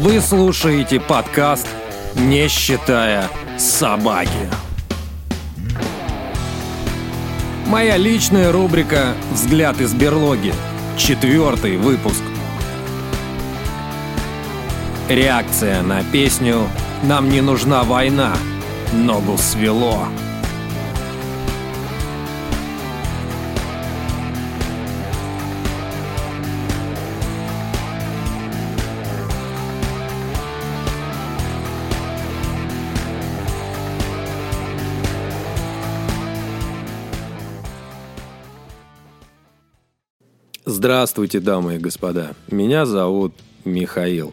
Вы слушаете подкаст «Не считая собаки». Моя личная рубрика «Взгляд из берлоги». Четвертый выпуск. Реакция на песню «Нам не нужна война». Ногу свело. Здравствуйте, дамы и господа. Меня зовут Михаил.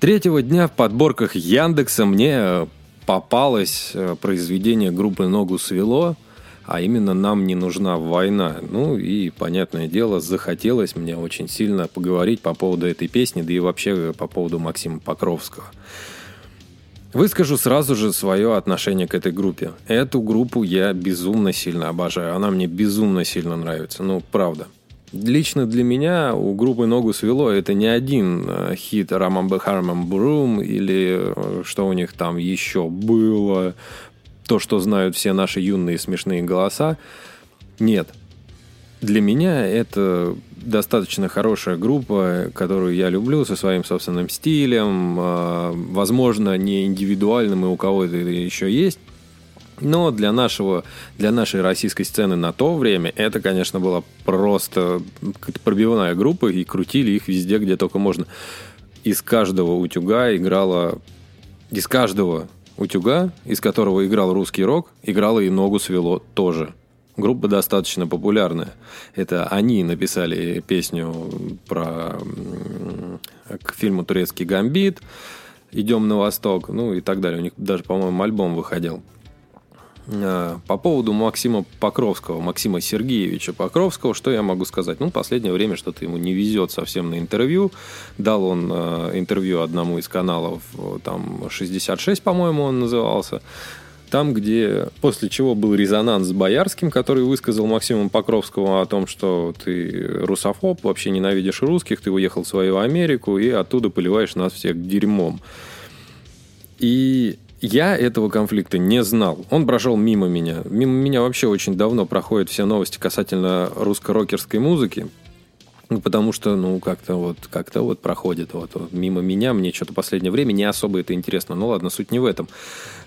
Третьего дня в подборках Яндекса мне попалось э, произведение группы «Ногу свело», а именно «Нам не нужна война». Ну и, понятное дело, захотелось мне очень сильно поговорить по поводу этой песни, да и вообще по поводу Максима Покровского. Выскажу сразу же свое отношение к этой группе. Эту группу я безумно сильно обожаю. Она мне безумно сильно нравится. Ну, правда. Лично для меня у группы «Ногу свело» это не один э, хит «Рамамбе Хармам Брум» или э, что у них там еще было, то, что знают все наши юные смешные голоса. Нет. Для меня это достаточно хорошая группа, которую я люблю со своим собственным стилем, э, возможно, не индивидуальным, и у кого-то еще есть, но для, нашего, для нашей российской сцены на то время это, конечно, была просто пробивная группа, и крутили их везде, где только можно. Из каждого утюга играла... Из каждого утюга, из которого играл русский рок, играла и «Ногу свело» тоже. Группа достаточно популярная. Это они написали песню про к фильму «Турецкий гамбит», «Идем на восток», ну и так далее. У них даже, по-моему, альбом выходил. Э, по поводу Максима Покровского, Максима Сергеевича Покровского, что я могу сказать? Ну, последнее время что-то ему не везет совсем на интервью. Дал он э, интервью одному из каналов, э, там 66, по-моему, он назывался. Там, где после чего был резонанс с Боярским, который высказал Максиму Покровскому о том, что ты русофоб, вообще ненавидишь русских, ты уехал в свою Америку и оттуда поливаешь нас всех дерьмом. И я этого конфликта не знал. Он прошел мимо меня. Мимо меня вообще очень давно проходят все новости касательно русско-рокерской музыки. Ну, потому что, ну, как-то вот, как-то вот проходит вот, вот мимо меня. Мне что-то последнее время не особо это интересно. Ну, ладно, суть не в этом.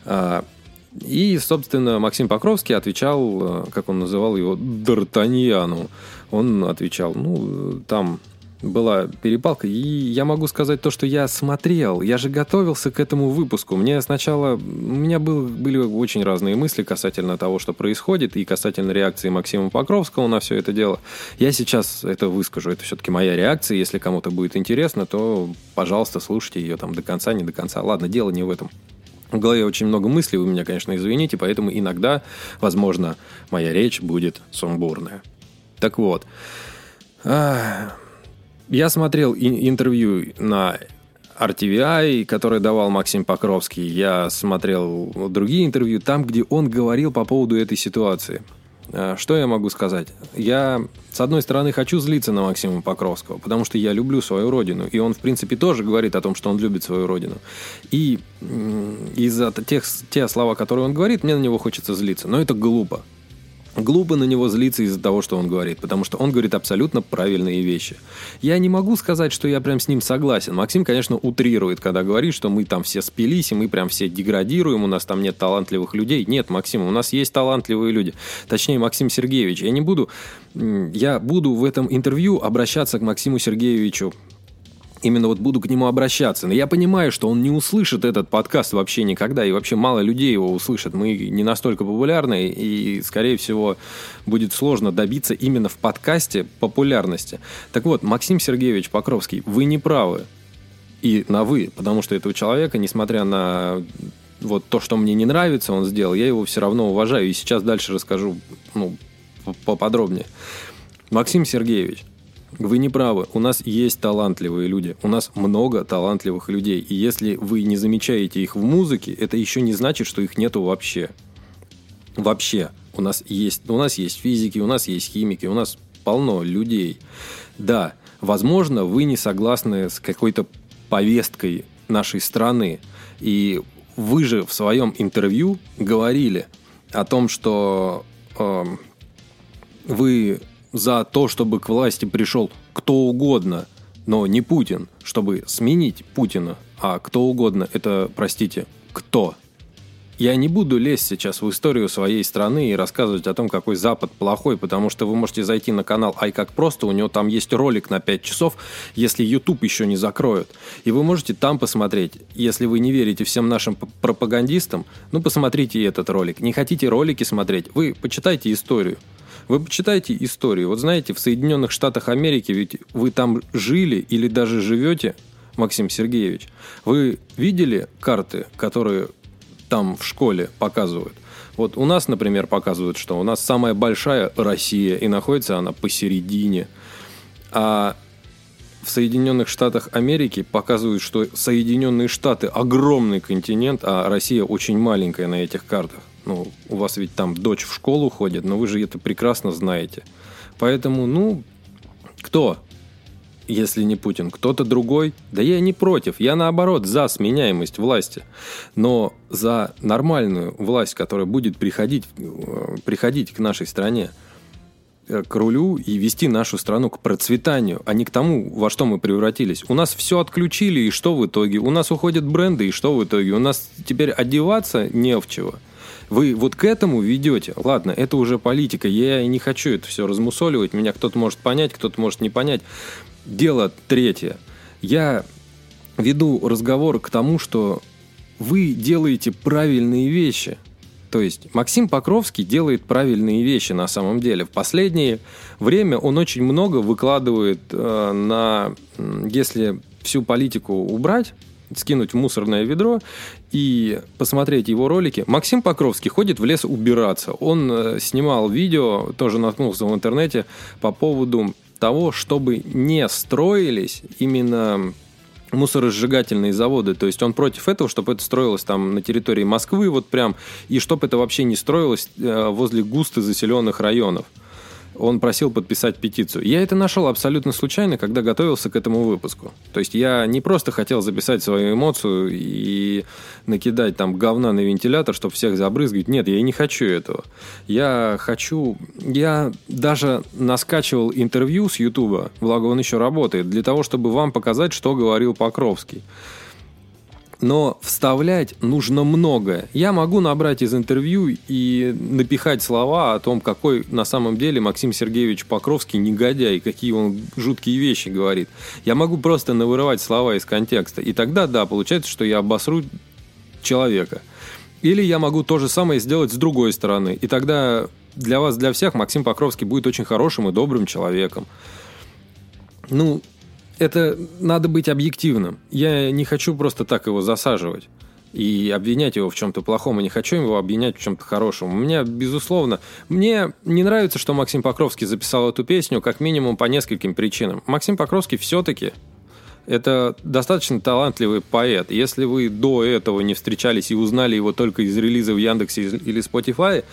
А, и, собственно, Максим Покровский отвечал, как он называл его, Д'Артаньяну. Он отвечал, ну, там была перепалка. И я могу сказать то, что я смотрел. Я же готовился к этому выпуску. Мне сначала... У меня был, были очень разные мысли касательно того, что происходит, и касательно реакции Максима Покровского на все это дело. Я сейчас это выскажу. Это все-таки моя реакция. Если кому-то будет интересно, то, пожалуйста, слушайте ее там до конца, не до конца. Ладно, дело не в этом. В голове очень много мыслей, вы меня, конечно, извините, поэтому иногда, возможно, моя речь будет сумбурная. Так вот, я смотрел интервью на RTVI, которое давал Максим Покровский. Я смотрел другие интервью, там, где он говорил по поводу этой ситуации. А, что я могу сказать? Я, с одной стороны, хочу злиться на Максима Покровского, потому что я люблю свою родину. И он, в принципе, тоже говорит о том, что он любит свою родину. И из-за тех, те слова, которые он говорит, мне на него хочется злиться. Но это глупо. Глупо на него злиться из-за того, что он говорит, потому что он говорит абсолютно правильные вещи. Я не могу сказать, что я прям с ним согласен. Максим, конечно, утрирует, когда говорит, что мы там все спились, и мы прям все деградируем, у нас там нет талантливых людей. Нет, Максим, у нас есть талантливые люди. Точнее, Максим Сергеевич. Я не буду... Я буду в этом интервью обращаться к Максиму Сергеевичу именно вот буду к нему обращаться. Но я понимаю, что он не услышит этот подкаст вообще никогда, и вообще мало людей его услышат. Мы не настолько популярны, и, скорее всего, будет сложно добиться именно в подкасте популярности. Так вот, Максим Сергеевич Покровский, вы не правы. И на «вы», потому что этого человека, несмотря на вот то, что мне не нравится, он сделал, я его все равно уважаю. И сейчас дальше расскажу ну, поподробнее. Максим Сергеевич, вы не правы. У нас есть талантливые люди. У нас много талантливых людей. И если вы не замечаете их в музыке, это еще не значит, что их нету вообще. Вообще. У нас есть, у нас есть физики, у нас есть химики, у нас полно людей. Да, возможно, вы не согласны с какой-то повесткой нашей страны. И вы же в своем интервью говорили о том, что э, вы за то, чтобы к власти пришел кто угодно, но не Путин, чтобы сменить Путина, а кто угодно, это, простите, кто? Я не буду лезть сейчас в историю своей страны и рассказывать о том, какой Запад плохой, потому что вы можете зайти на канал Ай как просто, у него там есть ролик на 5 часов, если YouTube еще не закроют. И вы можете там посмотреть. Если вы не верите всем нашим пропагандистам, ну посмотрите этот ролик. Не хотите ролики смотреть, вы почитайте историю. Вы почитайте историю. Вот знаете, в Соединенных Штатах Америки, ведь вы там жили или даже живете, Максим Сергеевич, вы видели карты, которые там в школе показывают. Вот у нас, например, показывают, что у нас самая большая Россия, и находится она посередине. А в Соединенных Штатах Америки показывают, что Соединенные Штаты огромный континент, а Россия очень маленькая на этих картах. Ну, у вас ведь там дочь в школу ходит, но вы же это прекрасно знаете. Поэтому, ну, кто? если не Путин, кто-то другой. Да я не против, я наоборот за сменяемость власти. Но за нормальную власть, которая будет приходить, э, приходить к нашей стране, э, к рулю и вести нашу страну к процветанию, а не к тому, во что мы превратились. У нас все отключили, и что в итоге? У нас уходят бренды, и что в итоге? У нас теперь одеваться не в чего. Вы вот к этому ведете. Ладно, это уже политика. Я не хочу это все размусоливать. Меня кто-то может понять, кто-то может не понять. Дело третье. Я веду разговор к тому, что вы делаете правильные вещи. То есть Максим Покровский делает правильные вещи на самом деле. В последнее время он очень много выкладывает э, на, если всю политику убрать, скинуть в мусорное ведро и посмотреть его ролики. Максим Покровский ходит в лес убираться. Он э, снимал видео, тоже наткнулся в интернете по поводу того, чтобы не строились именно мусоросжигательные заводы. То есть он против этого, чтобы это строилось там на территории Москвы, вот прям, и чтобы это вообще не строилось э, возле густо заселенных районов он просил подписать петицию. Я это нашел абсолютно случайно, когда готовился к этому выпуску. То есть я не просто хотел записать свою эмоцию и накидать там говна на вентилятор, чтобы всех забрызгать. Нет, я и не хочу этого. Я хочу... Я даже наскачивал интервью с Ютуба, благо он еще работает, для того, чтобы вам показать, что говорил Покровский но вставлять нужно много. Я могу набрать из интервью и напихать слова о том, какой на самом деле Максим Сергеевич Покровский негодяй, какие он жуткие вещи говорит. Я могу просто навырывать слова из контекста. И тогда, да, получается, что я обосру человека. Или я могу то же самое сделать с другой стороны. И тогда для вас, для всех Максим Покровский будет очень хорошим и добрым человеком. Ну, это надо быть объективным. Я не хочу просто так его засаживать и обвинять его в чем-то плохом, и не хочу его обвинять в чем-то хорошем. У меня, безусловно, мне не нравится, что Максим Покровский записал эту песню, как минимум по нескольким причинам. Максим Покровский все-таки это достаточно талантливый поэт. Если вы до этого не встречались и узнали его только из релиза в Яндексе или Spotify,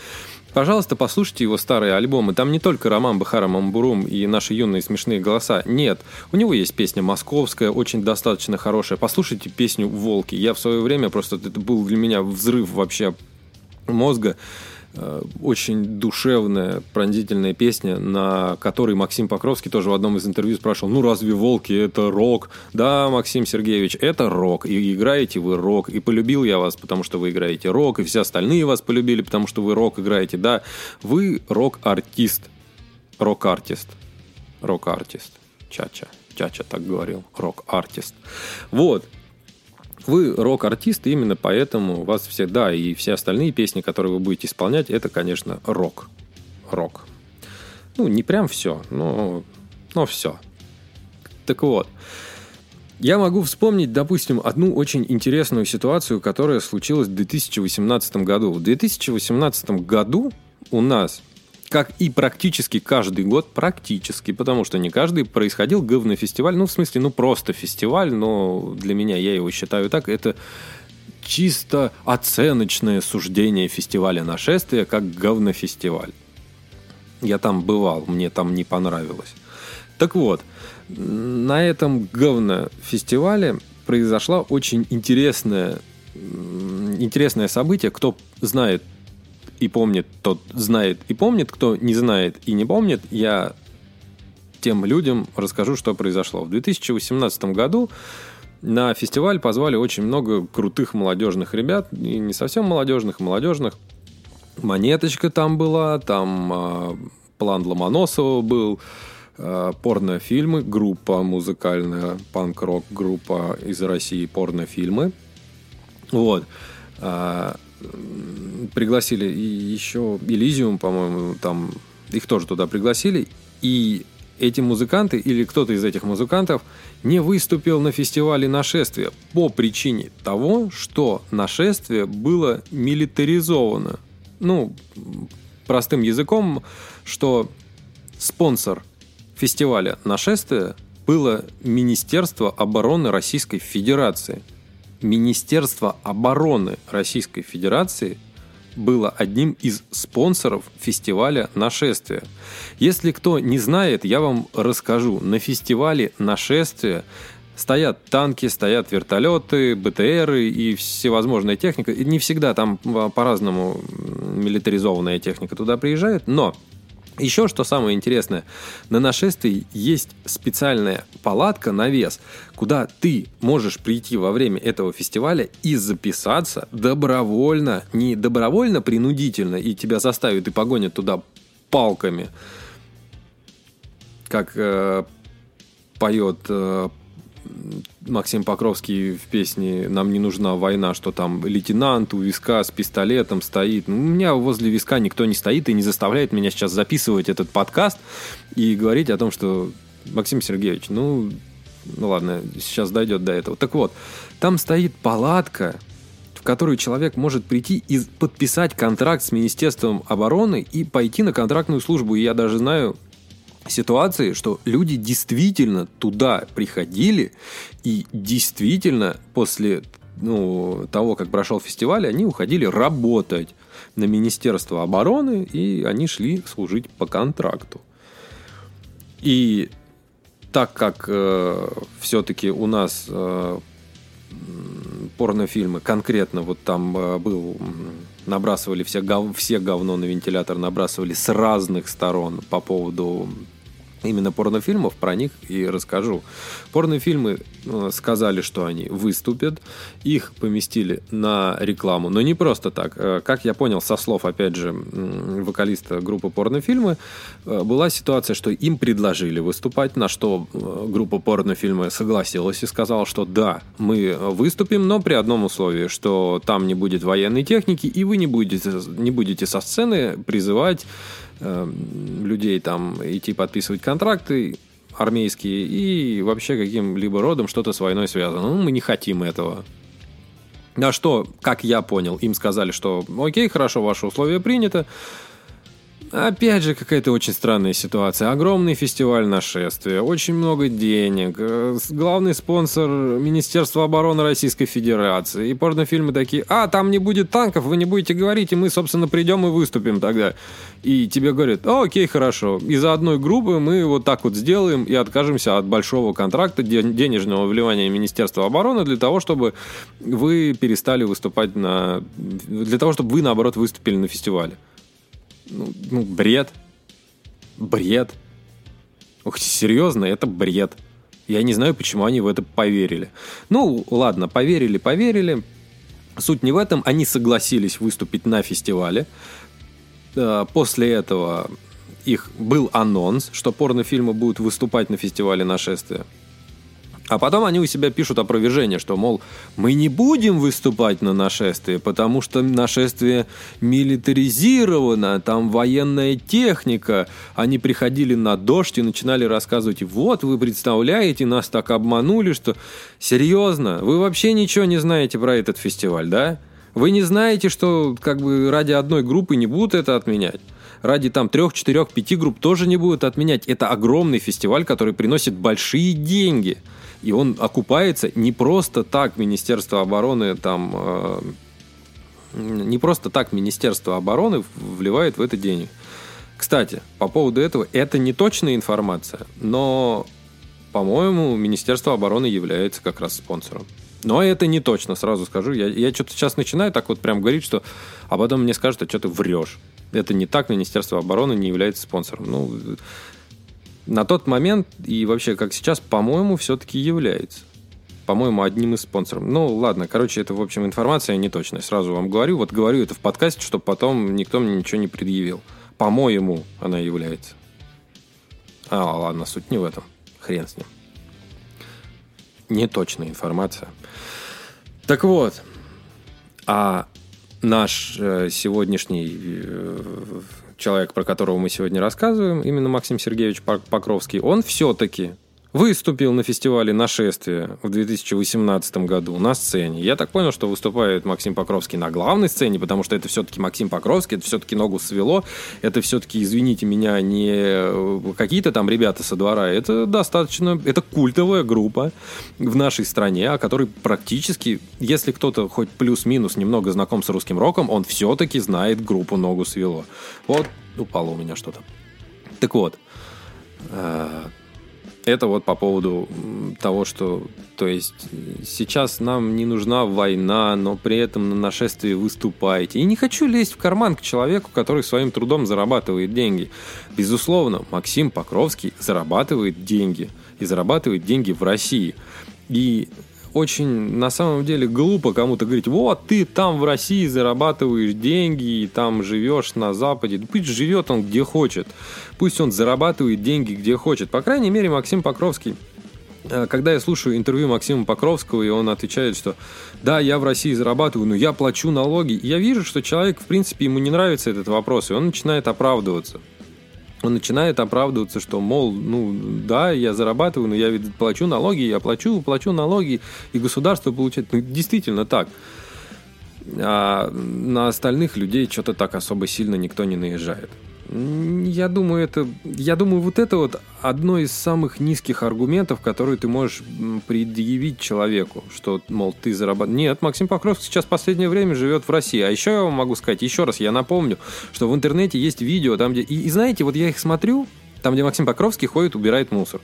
Пожалуйста, послушайте его старые альбомы. Там не только Роман Бахара Мамбурум и наши юные смешные голоса. Нет. У него есть песня «Московская», очень достаточно хорошая. Послушайте песню «Волки». Я в свое время просто... Это был для меня взрыв вообще мозга. Э, очень душевная, пронзительная песня, на которой Максим Покровский тоже в одном из интервью спрашивал, ну разве «Волки» — это рок? Да, Максим Сергеевич, это рок, и играете вы рок, и полюбил я вас, потому что вы играете рок, и все остальные вас полюбили, потому что вы рок играете, да, вы рок-артист, рок-артист, рок-артист, Чача, Чача так говорил, рок-артист. Вот, вы рок-артист, именно поэтому у вас все, да, и все остальные песни, которые вы будете исполнять, это, конечно, рок. Рок. Ну, не прям все, но, но все. Так вот, я могу вспомнить, допустим, одну очень интересную ситуацию, которая случилась в 2018 году. В 2018 году у нас как и практически каждый год, практически, потому что не каждый, происходил говнофестиваль, ну, в смысле, ну, просто фестиваль, но для меня, я его считаю так, это чисто оценочное суждение фестиваля нашествия как говнофестиваль. Я там бывал, мне там не понравилось. Так вот, на этом говнофестивале произошла очень интересная, интересное событие. Кто знает и помнит, тот знает и помнит. Кто не знает и не помнит, я тем людям расскажу, что произошло. В 2018 году на фестиваль позвали очень много крутых молодежных ребят, и не совсем молодежных, молодежных. Монеточка там была, там э, план Ломоносова был, э, порнофильмы, группа музыкальная, панк-рок группа из России, порнофильмы. Вот. Э, пригласили и еще Элизиум, по-моему, там их тоже туда пригласили. И эти музыканты или кто-то из этих музыкантов не выступил на фестивале нашествия по причине того, что нашествие было милитаризовано. Ну, простым языком, что спонсор фестиваля нашествия было Министерство обороны Российской Федерации. Министерство обороны Российской Федерации было одним из спонсоров фестиваля «Нашествие». Если кто не знает, я вам расскажу. На фестивале «Нашествие» стоят танки, стоят вертолеты, БТРы и всевозможная техника. И не всегда там по-разному милитаризованная техника туда приезжает, но еще что самое интересное, на нашествии есть специальная палатка на вес, куда ты можешь прийти во время этого фестиваля и записаться добровольно, не добровольно, принудительно, и тебя заставят и погонят туда палками, как э, поет э, Максим Покровский в песне «Нам не нужна война», что там лейтенант у виска с пистолетом стоит. Ну, у меня возле виска никто не стоит и не заставляет меня сейчас записывать этот подкаст и говорить о том, что Максим Сергеевич, ну, ну ладно, сейчас дойдет до этого. Так вот, там стоит палатка, в которую человек может прийти и подписать контракт с Министерством обороны и пойти на контрактную службу. И я даже знаю ситуации, что люди действительно туда приходили и действительно после ну, того, как прошел фестиваль, они уходили работать на Министерство обороны, и они шли служить по контракту. И так как э, все-таки у нас э, порнофильмы, конкретно вот там э, был, набрасывали все, гов, все говно на вентилятор, набрасывали с разных сторон по поводу именно порнофильмов, про них и расскажу. Порнофильмы э, сказали, что они выступят, их поместили на рекламу, но не просто так. Э, как я понял со слов, опять же, вокалиста группы порнофильмы, э, была ситуация, что им предложили выступать, на что группа порнофильмы согласилась и сказала, что да, мы выступим, но при одном условии, что там не будет военной техники, и вы не будете, не будете со сцены призывать Эм, людей там идти подписывать контракты армейские и вообще каким-либо родом что-то с войной связано. Ну, мы не хотим этого. На что, как я понял, им сказали, что окей, хорошо, ваше условие принято, Опять же, какая-то очень странная ситуация. Огромный фестиваль нашествия, очень много денег, э, главный спонсор Министерства обороны Российской Федерации. И порнофильмы такие, а, там не будет танков, вы не будете говорить, и мы, собственно, придем и выступим тогда. И тебе говорят, О, окей, хорошо, из-за одной группы мы вот так вот сделаем и откажемся от большого контракта денежного вливания Министерства обороны для того, чтобы вы перестали выступать на... для того, чтобы вы, наоборот, выступили на фестивале. Ну, ну, бред. Бред. Ух, серьезно, это бред. Я не знаю, почему они в это поверили. Ну, ладно, поверили, поверили. Суть не в этом. Они согласились выступить на фестивале. Э, после этого их был анонс, что порнофильмы будут выступать на фестивале нашествия. А потом они у себя пишут опровержение, что, мол, мы не будем выступать на нашествие, потому что нашествие милитаризировано, там военная техника. Они приходили на дождь и начинали рассказывать, вот, вы представляете, нас так обманули, что... Серьезно, вы вообще ничего не знаете про этот фестиваль, да? Вы не знаете, что как бы ради одной группы не будут это отменять? ради там трех, четырех, пяти групп тоже не будут отменять. Это огромный фестиваль, который приносит большие деньги. И он окупается не просто так Министерство обороны там... Э, не просто так Министерство обороны вливает в это денег. Кстати, по поводу этого, это не точная информация, но по-моему, Министерство обороны является как раз спонсором. Но это не точно, сразу скажу. Я, я что-то сейчас начинаю так вот прям говорить, что... А потом мне скажут, а что ты врешь. Это не так, Министерство обороны не является спонсором. Ну, на тот момент и вообще как сейчас, по-моему, все-таки является. По-моему, одним из спонсоров. Ну, ладно, короче, это, в общем, информация неточная. Сразу вам говорю. Вот говорю это в подкасте, чтобы потом никто мне ничего не предъявил. По-моему, она является. А, ладно, суть не в этом. Хрен с ним. Неточная информация. Так вот, а наш э, сегодняшний э, человек, про которого мы сегодня рассказываем, именно Максим Сергеевич Покровский, он все-таки выступил на фестивале «Нашествие» в 2018 году на сцене. Я так понял, что выступает Максим Покровский на главной сцене, потому что это все-таки Максим Покровский, это все-таки ногу свело, это все-таки, извините меня, не э, какие-то там ребята со двора, это достаточно, это культовая группа в нашей стране, о которой практически, если кто-то хоть плюс-минус немного знаком с русским роком, он все-таки знает группу «Ногу свело». Вот упало у меня что-то. Так вот, э, это вот по поводу того, что, то есть, сейчас нам не нужна война, но при этом на нашествии выступаете. И не хочу лезть в карман к человеку, который своим трудом зарабатывает деньги. Безусловно, Максим Покровский зарабатывает деньги. И зарабатывает деньги в России. И очень на самом деле глупо кому-то говорить, вот ты там в России зарабатываешь деньги и там живешь на Западе. Пусть живет он где хочет. Пусть он зарабатывает деньги где хочет. По крайней мере, Максим Покровский э, когда я слушаю интервью Максима Покровского, и он отвечает, что да, я в России зарабатываю, но я плачу налоги, я вижу, что человек, в принципе, ему не нравится этот вопрос, и он начинает оправдываться он начинает оправдываться, что, мол, ну, да, я зарабатываю, но я ведь плачу налоги, я плачу, плачу налоги, и государство получает. Ну, действительно так. А на остальных людей что-то так особо сильно никто не наезжает. Я думаю, это, я думаю, вот это вот одно из самых низких аргументов, которые ты можешь предъявить человеку, что, мол, ты зарабатываешь. Нет, Максим Покровский сейчас последнее время живет в России. А еще я вам могу сказать, еще раз, я напомню, что в интернете есть видео, там где... И, и знаете, вот я их смотрю, там, где Максим Покровский ходит, убирает мусор.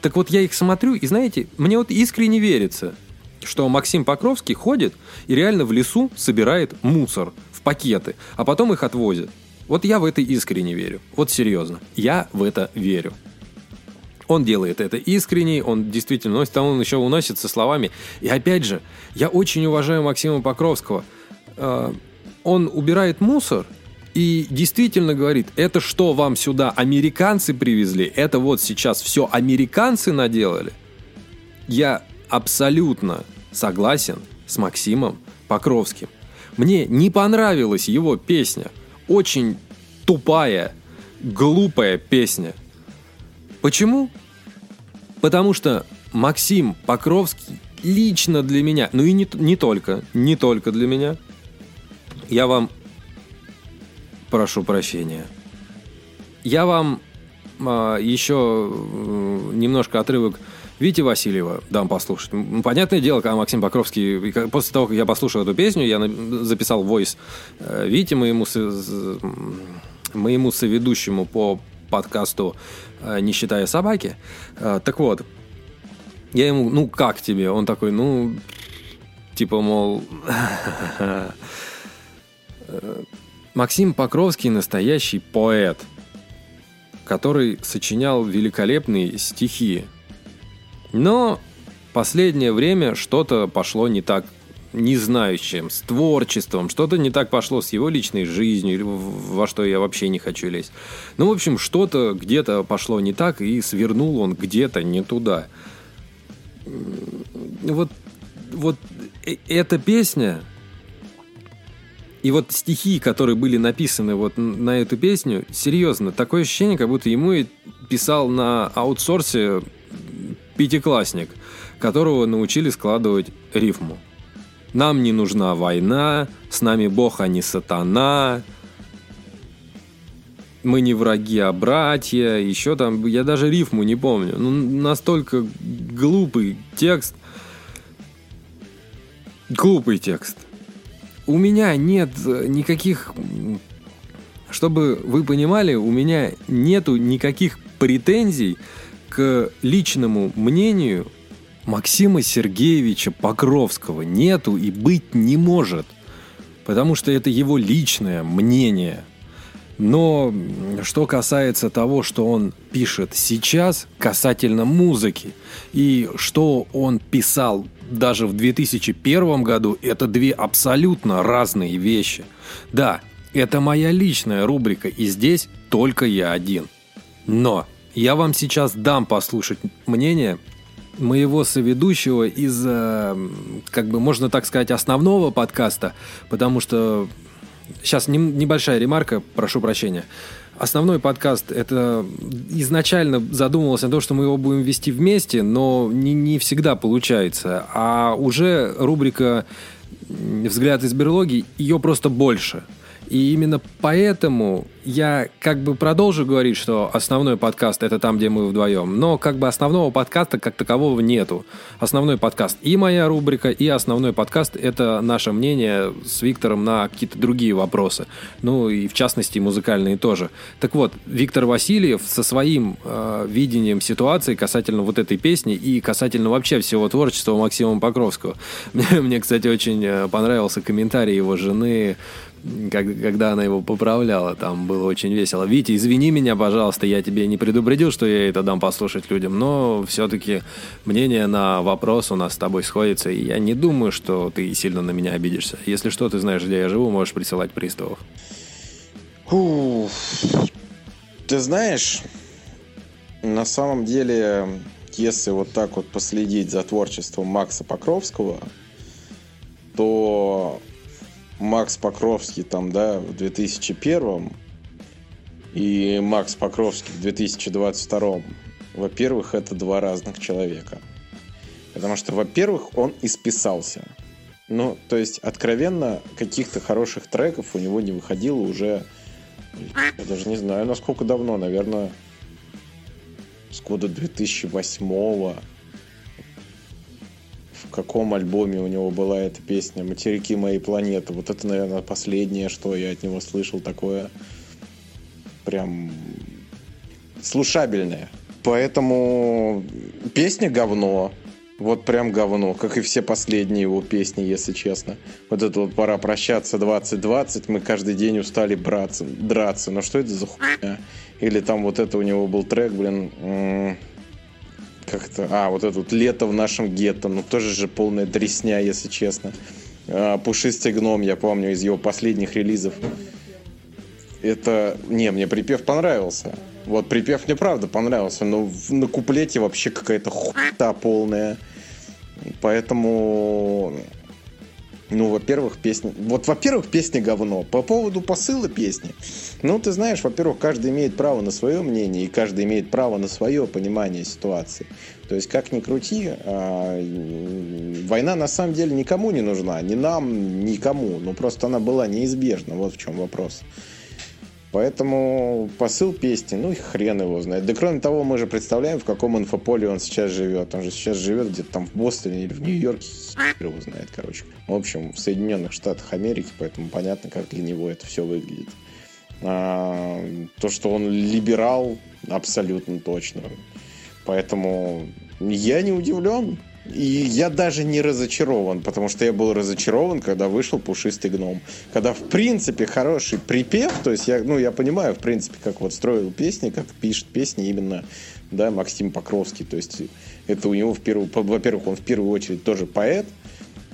Так вот, я их смотрю, и знаете, мне вот искренне верится, что Максим Покровский ходит и реально в лесу собирает мусор в пакеты, а потом их отвозит. Вот я в это искренне верю. Вот серьезно. Я в это верю. Он делает это искренне, он действительно носит, там он еще уносит со словами. И опять же, я очень уважаю Максима Покровского. А, он убирает мусор и действительно говорит, это что вам сюда американцы привезли? Это вот сейчас все американцы наделали? Я абсолютно согласен с Максимом Покровским. Мне не понравилась его песня – очень тупая, глупая песня. Почему? Потому что Максим Покровский лично для меня, ну и не, не только, не только для меня, я вам прошу прощения. Я вам а, еще э, немножко отрывок Вити Васильева дам послушать. Понятное дело, когда Максим Покровский... После того, как я послушал эту песню, я записал войс э, Вите, моему, моему соведущему по подкасту э, «Не считая собаки». Э, так вот, я ему, ну, как тебе? Он такой, ну, типа, мол... Максим Покровский настоящий поэт, который сочинял великолепные стихи. Но последнее время что-то пошло не так не знаю с чем, с творчеством, что-то не так пошло с его личной жизнью, во что я вообще не хочу лезть. Ну, в общем, что-то где-то пошло не так, и свернул он где-то не туда. Вот, вот э, эта песня, и вот стихи, которые были написаны вот на эту песню, серьезно, такое ощущение, как будто ему писал на аутсорсе пятиклассник, которого научили складывать рифму. Нам не нужна война, с нами Бог, а не сатана. Мы не враги, а братья. Еще там, я даже рифму не помню. Ну, настолько глупый текст. Глупый текст. У меня нет никаких... Чтобы вы понимали, у меня нету никаких претензий к личному мнению Максима Сергеевича Покровского нету и быть не может, потому что это его личное мнение. Но что касается того, что он пишет сейчас касательно музыки, и что он писал даже в 2001 году, это две абсолютно разные вещи. Да, это моя личная рубрика, и здесь только я один. Но я вам сейчас дам послушать мнение моего соведущего из, э, как бы можно так сказать, основного подкаста, потому что сейчас небольшая ремарка, прошу прощения. Основной подкаст это изначально задумывался на то, что мы его будем вести вместе, но не, не всегда получается. А уже рубрика «Взгляд из берлоги» ее просто больше – и именно поэтому я как бы продолжу говорить, что основной подкаст это там, где мы вдвоем, но как бы основного подкаста как такового нету. Основной подкаст и моя рубрика, и основной подкаст это наше мнение с Виктором на какие-то другие вопросы. Ну и в частности музыкальные тоже. Так вот, Виктор Васильев со своим э, видением ситуации касательно вот этой песни и касательно вообще всего творчества Максима Покровского. Мне, мне кстати, очень э, понравился комментарий его жены как, когда она его поправляла, там было очень весело. Витя, извини меня, пожалуйста, я тебе не предупредил, что я это дам послушать людям, но все-таки мнение на вопрос у нас с тобой сходится, и я не думаю, что ты сильно на меня обидишься. Если что, ты знаешь, где я живу, можешь присылать приставов. Ты знаешь, на самом деле, если вот так вот последить за творчеством Макса Покровского, то Макс Покровский там, да, в 2001 и Макс Покровский в 2022, во-первых, это два разных человека. Потому что, во-первых, он исписался. Ну, то есть, откровенно, каких-то хороших треков у него не выходило уже, я даже не знаю, насколько давно, наверное, с года 2008 каком альбоме у него была эта песня «Материки моей планеты». Вот это, наверное, последнее, что я от него слышал такое прям слушабельное. Поэтому песня говно. Вот прям говно, как и все последние его песни, если честно. Вот это вот «Пора прощаться 2020», мы каждый день устали браться, драться. Но что это за хуйня? Или там вот это у него был трек, блин, как-то... А, вот это вот «Лето в нашем гетто», ну тоже же полная дресня, если честно. А, «Пушистый гном», я помню, из его последних релизов. Это... Не, мне припев понравился. Вот припев мне правда понравился, но на куплете вообще какая-то хуйта полная. Поэтому ну, во-первых, песня... Вот, во-первых, песня говно. По поводу посыла песни. Ну, ты знаешь, во-первых, каждый имеет право на свое мнение, и каждый имеет право на свое понимание ситуации. То есть, как ни крути, а, война на самом деле никому не нужна. Ни нам, никому. Но просто она была неизбежна. Вот в чем вопрос. Поэтому посыл песни, ну и хрен его знает. Да кроме того, мы же представляем, в каком инфополе он сейчас живет. Он же сейчас живет где-то там в Бостоне или в Нью-Йорке. Его знает, короче. В общем, в Соединенных Штатах Америки, поэтому понятно, как для него это все выглядит. А, то, что он либерал, абсолютно точно. Поэтому я не удивлен. И я даже не разочарован, потому что я был разочарован, когда вышел пушистый гном. Когда, в принципе, хороший припев, то есть я, ну, я понимаю, в принципе, как вот строил песни, как пишет песни именно, да, Максим Покровский. То есть это у него в первую, во-первых, он в первую очередь тоже поэт,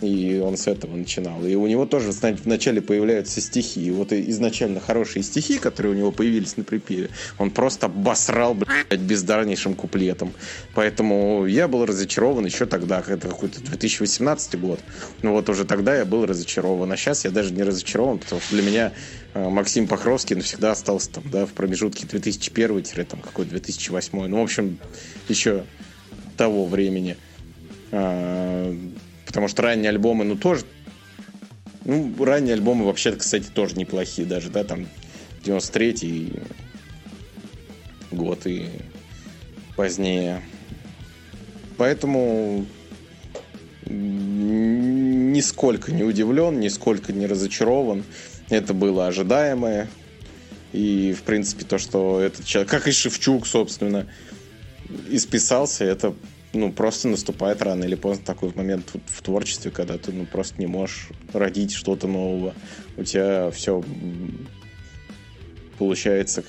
и он с этого начинал. И у него тоже вначале появляются стихи. И вот изначально хорошие стихи, которые у него появились на припеве, он просто обосрал, блядь, бездарнейшим куплетом. Поэтому я был разочарован еще тогда, это какой-то 2018 год. Ну вот уже тогда я был разочарован. А сейчас я даже не разочарован, потому что для меня э, Максим Похровский навсегда остался там, да, в промежутке 2001-2008. Ну, в общем, еще того времени. Потому что ранние альбомы, ну, тоже... Ну, ранние альбомы вообще, кстати, тоже неплохие даже, да, там 93-й год и позднее. Поэтому нисколько не удивлен, нисколько не разочарован. Это было ожидаемое. И, в принципе, то, что этот человек, как и Шевчук, собственно, исписался, это ну, просто наступает рано или поздно такой момент в творчестве, когда ты ну, просто не можешь родить что-то нового. У тебя все получается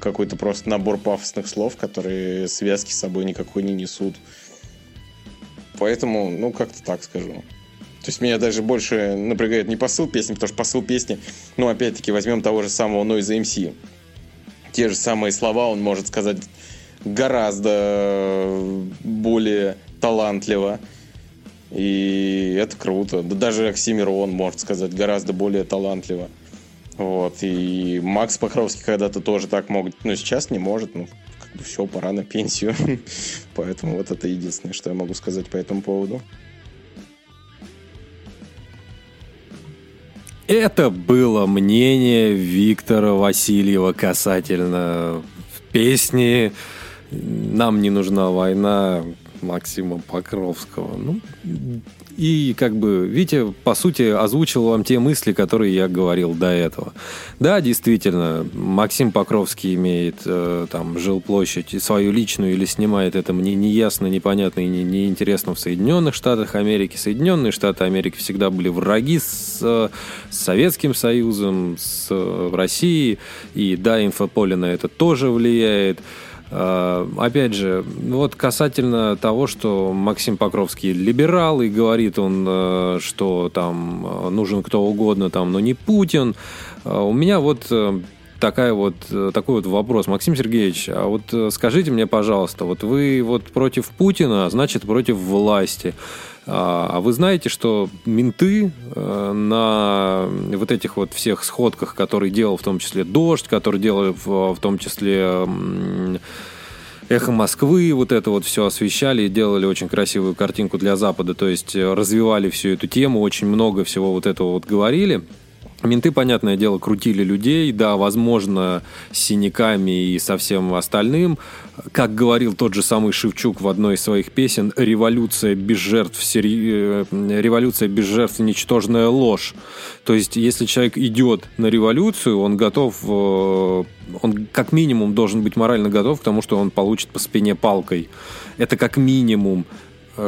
какой-то просто набор пафосных слов, которые связки с собой никакой не несут. Поэтому, ну, как-то так скажу. То есть меня даже больше напрягает не посыл песни, потому что посыл песни, ну, опять-таки, возьмем того же самого Noise MC. Те же самые слова он может сказать гораздо более талантливо. И это круто. Да даже Оксимирон может сказать гораздо более талантливо. Вот. И Макс Похровский когда-то тоже так мог. Но сейчас не может. Ну, как бы все, пора на пенсию. Поэтому вот это единственное, что я могу сказать по этому поводу. Это было мнение Виктора Васильева касательно песни «Нам не нужна война» Максима Покровского. Ну, и как бы Витя, по сути, озвучил вам те мысли, которые я говорил до этого. Да, действительно, Максим Покровский имеет э, там жилплощадь свою личную или снимает это мне не ясно, непонятно и неинтересно не в Соединенных Штатах Америки. Соединенные Штаты Америки всегда были враги с, с Советским Союзом, с Россией. И да, инфополе на это тоже влияет. А, опять же, вот касательно того, что Максим Покровский либерал, и говорит он, э, что там э, нужен кто угодно, там, но не Путин. А, у меня вот э, такая вот, такой вот вопрос. Максим Сергеевич, а вот скажите мне, пожалуйста, вот вы вот против Путина, значит, против власти. А вы знаете, что менты на вот этих вот всех сходках, которые делал в том числе «Дождь», который делал в, в том числе Эхо Москвы, вот это вот все освещали и делали очень красивую картинку для Запада, то есть э, развивали всю эту тему, очень много всего вот этого вот говорили. Менты, понятное дело, крутили людей, да, возможно, с синяками и со всем остальным. Как говорил тот же самый Шевчук в одной из своих песен, революция без жертв, сери... Э, революция без жертв – ничтожная ложь. То есть, если человек идет на революцию, он готов, э, он как минимум должен быть морально готов к тому, что он получит по спине палкой. Это как минимум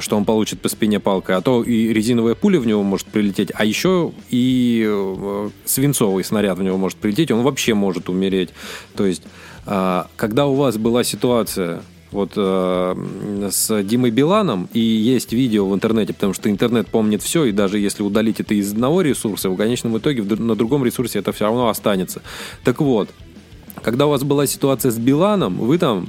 что он получит по спине палкой, а то и резиновая пуля в него может прилететь, а еще и э, свинцовый снаряд в него может прилететь, он вообще может умереть. То есть, а, когда у вас была ситуация вот э, с Димой Биланом, и есть видео в интернете, потому что интернет помнит все, и даже если удалить это из одного ресурса, в конечном итоге на другом ресурсе это все равно останется. Так вот, когда у вас была ситуация с Биланом, вы там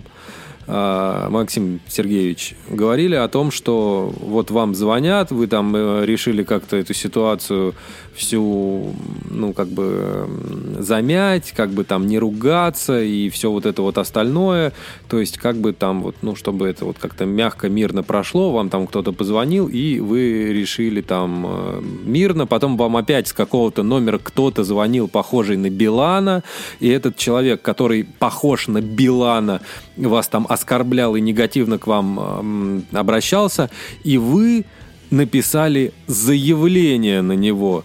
Максим Сергеевич, говорили о том, что вот вам звонят, вы там э, решили как-то эту ситуацию всю, ну, как бы замять, как бы там не ругаться и все вот это вот остальное. То есть, как бы там вот, ну, чтобы это вот как-то мягко, мирно прошло, вам там кто-то позвонил, и вы решили там э, мирно, потом вам опять с какого-то номера кто-то звонил, похожий на Билана, и этот человек, который похож на Билана, вас там оскорблял и негативно к вам обращался, и вы написали заявление на него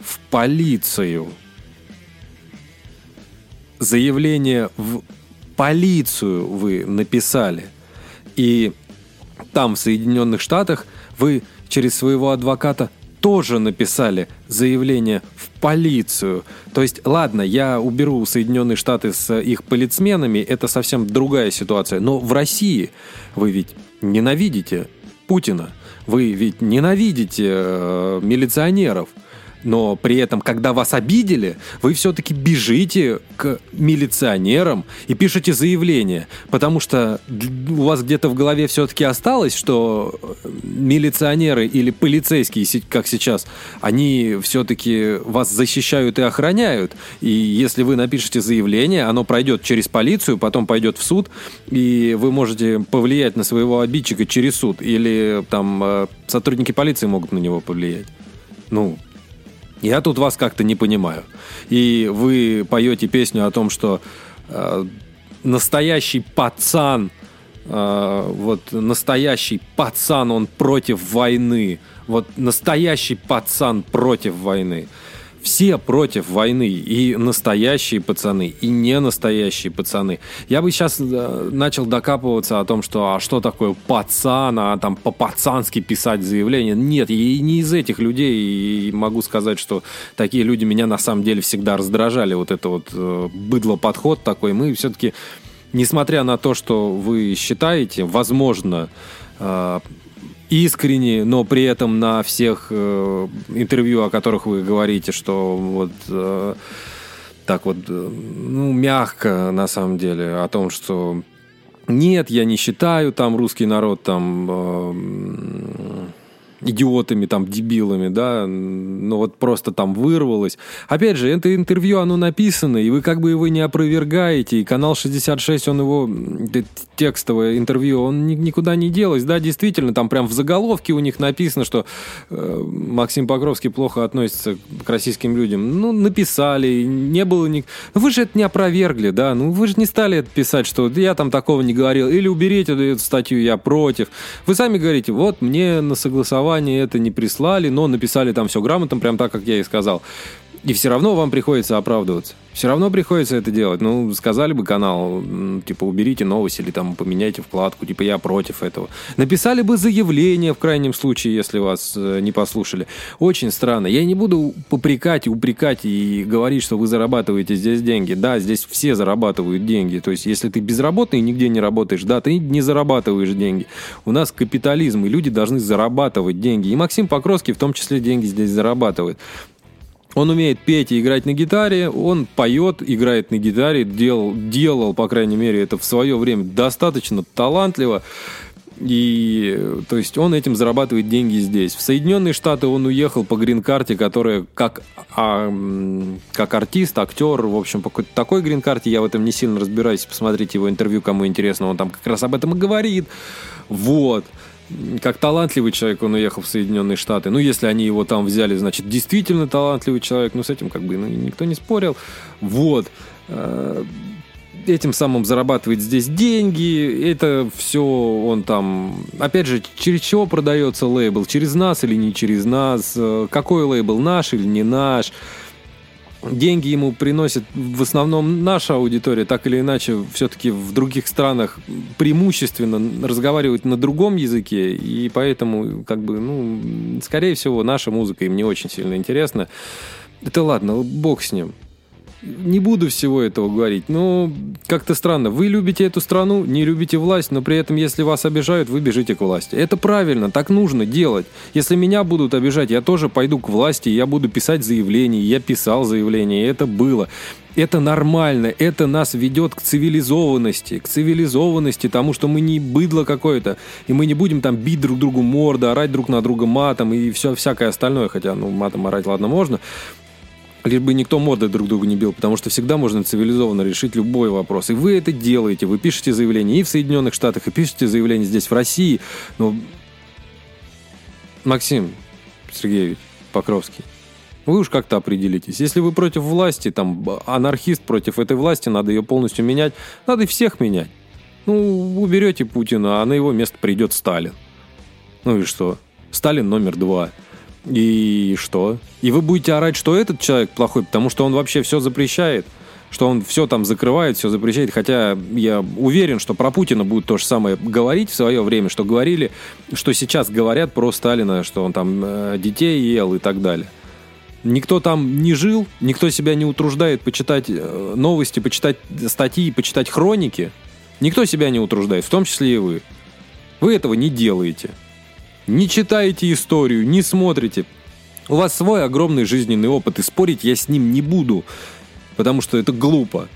в полицию. Заявление в полицию вы написали. И там, в Соединенных Штатах, вы через своего адвоката тоже написали заявление в полицию. То есть, ладно, я уберу Соединенные Штаты с их полицменами, это совсем другая ситуация. Но в России вы ведь ненавидите Путина. Вы ведь ненавидите э, милиционеров но при этом, когда вас обидели, вы все-таки бежите к милиционерам и пишете заявление, потому что у вас где-то в голове все-таки осталось, что милиционеры или полицейские, как сейчас, они все-таки вас защищают и охраняют, и если вы напишете заявление, оно пройдет через полицию, потом пойдет в суд, и вы можете повлиять на своего обидчика через суд, или там э, сотрудники полиции могут на него повлиять. Ну, я тут вас как-то не понимаю. И вы поете песню о том, что э, настоящий пацан, э, вот настоящий пацан, он против войны. Вот настоящий пацан против войны. Все против войны, и настоящие пацаны, и не настоящие пацаны. Я бы сейчас э, начал докапываться о том, что а что такое пацан, а там по-пацански писать заявление. Нет, и не из этих людей, и могу сказать, что такие люди меня на самом деле всегда раздражали. Вот это вот э, быдло-подход такой. Мы все-таки, несмотря на то, что вы считаете, возможно, э, искренне, но при этом на всех э, интервью, о которых вы говорите, что вот э, так вот, э, ну, мягко на самом деле о том, что нет, я не считаю там русский народ там э, идиотами, там, дебилами, да, но вот просто там вырвалось. Опять же, это интервью, оно написано, и вы как бы его не опровергаете, и канал 66, он его, текстовое интервью, он никуда не делось, да, действительно, там прям в заголовке у них написано, что э, Максим Покровский плохо относится к российским людям. Ну, написали, не было ни... Вы же это не опровергли, да, ну, вы же не стали это писать, что я там такого не говорил, или уберите эту статью, я против. Вы сами говорите, вот, мне на согласование обоснование это не прислали, но написали там все грамотно, прям так, как я и сказал. И все равно вам приходится оправдываться. Все равно приходится это делать. Ну, сказали бы канал, типа, уберите новость или там поменяйте вкладку, типа, я против этого. Написали бы заявление в крайнем случае, если вас э, не послушали. Очень странно. Я не буду попрекать, упрекать и говорить, что вы зарабатываете здесь деньги. Да, здесь все зарабатывают деньги. То есть, если ты безработный и нигде не работаешь, да, ты не зарабатываешь деньги. У нас капитализм, и люди должны зарабатывать деньги. И Максим Покровский в том числе деньги здесь зарабатывает. Он умеет петь и играть на гитаре, он поет, играет на гитаре, делал, делал, по крайней мере, это в свое время достаточно талантливо. И, то есть, он этим зарабатывает деньги здесь. В Соединенные Штаты он уехал по грин-карте, которая как, а, как артист, актер, в общем, по какой-то такой грин-карте, я в этом не сильно разбираюсь, посмотрите его интервью, кому интересно, он там как раз об этом и говорит. Вот как талантливый человек он уехал в Соединенные Штаты. Ну, если они его там взяли, значит, действительно талантливый человек. Ну, с этим как бы ну, никто не спорил. Вот. Э, этим самым зарабатывает здесь деньги. Это все он там... Опять же, через чего продается лейбл? Через нас или не через нас? Э, какой лейбл? Наш или не наш? Деньги ему приносит в основном наша аудитория, так или иначе, все-таки в других странах преимущественно разговаривают на другом языке, и поэтому, как бы, ну, скорее всего, наша музыка им не очень сильно интересна. Это ладно, бог с ним не буду всего этого говорить, но как-то странно. Вы любите эту страну, не любите власть, но при этом, если вас обижают, вы бежите к власти. Это правильно, так нужно делать. Если меня будут обижать, я тоже пойду к власти, я буду писать заявление, я писал заявление, и это было. Это нормально, это нас ведет к цивилизованности, к цивилизованности, тому, что мы не быдло какое-то, и мы не будем там бить друг другу морды, орать друг на друга матом и все всякое остальное, хотя, ну, матом орать, ладно, можно, лишь бы никто морды друг друга не бил, потому что всегда можно цивилизованно решить любой вопрос. И вы это делаете, вы пишете заявление и в Соединенных Штатах, и пишете заявление здесь, в России. Но, Максим Сергеевич Покровский, вы уж как-то определитесь. Если вы против власти, там, анархист против этой власти, надо ее полностью менять, надо всех менять. Ну, уберете Путина, а на его место придет Сталин. Ну и что? Сталин номер два. И что? И вы будете орать, что этот человек плохой, потому что он вообще все запрещает, что он все там закрывает, все запрещает. Хотя я уверен, что про Путина будут то же самое говорить в свое время, что говорили, что сейчас говорят про Сталина, что он там э, детей ел и так далее. Никто там не жил, никто себя не утруждает почитать э, новости, почитать статьи, почитать хроники. Никто себя не утруждает, в том числе и вы. Вы этого не делаете не читаете историю, не смотрите. У вас свой огромный жизненный опыт, и спорить я с ним не буду, потому что это глупо.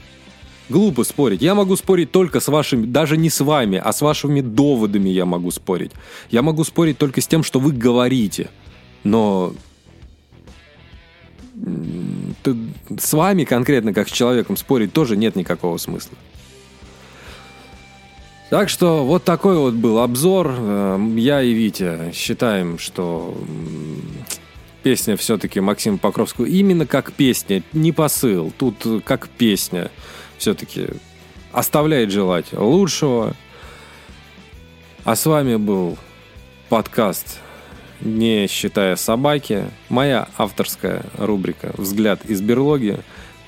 Глупо спорить. Я могу спорить только с вашими, даже не с вами, а с вашими доводами я могу спорить. Я могу спорить только с тем, что вы говорите. Но с вами конкретно, как с человеком, спорить тоже нет никакого смысла. Так что вот такой вот был обзор. Эм, я и Витя считаем, что песня все-таки Максима Покровского именно как песня, не посыл. Тут как песня все-таки оставляет желать лучшего. А с вами был подкаст не считая собаки, моя авторская рубрика «Взгляд из берлоги».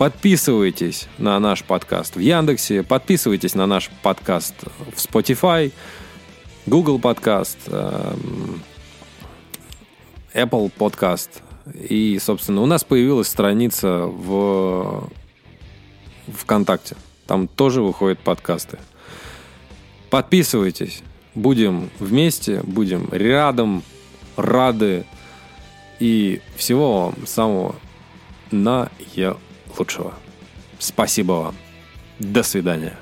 Подписывайтесь на наш подкаст в Яндексе, подписывайтесь на наш подкаст в Spotify, Google подкаст, эм, Apple подкаст. И, собственно, у нас появилась страница в ВКонтакте. Там тоже выходят подкасты. Подписывайтесь. Будем вместе, будем рядом, рады. И всего вам самого наилучшего. Спасибо вам. До свидания.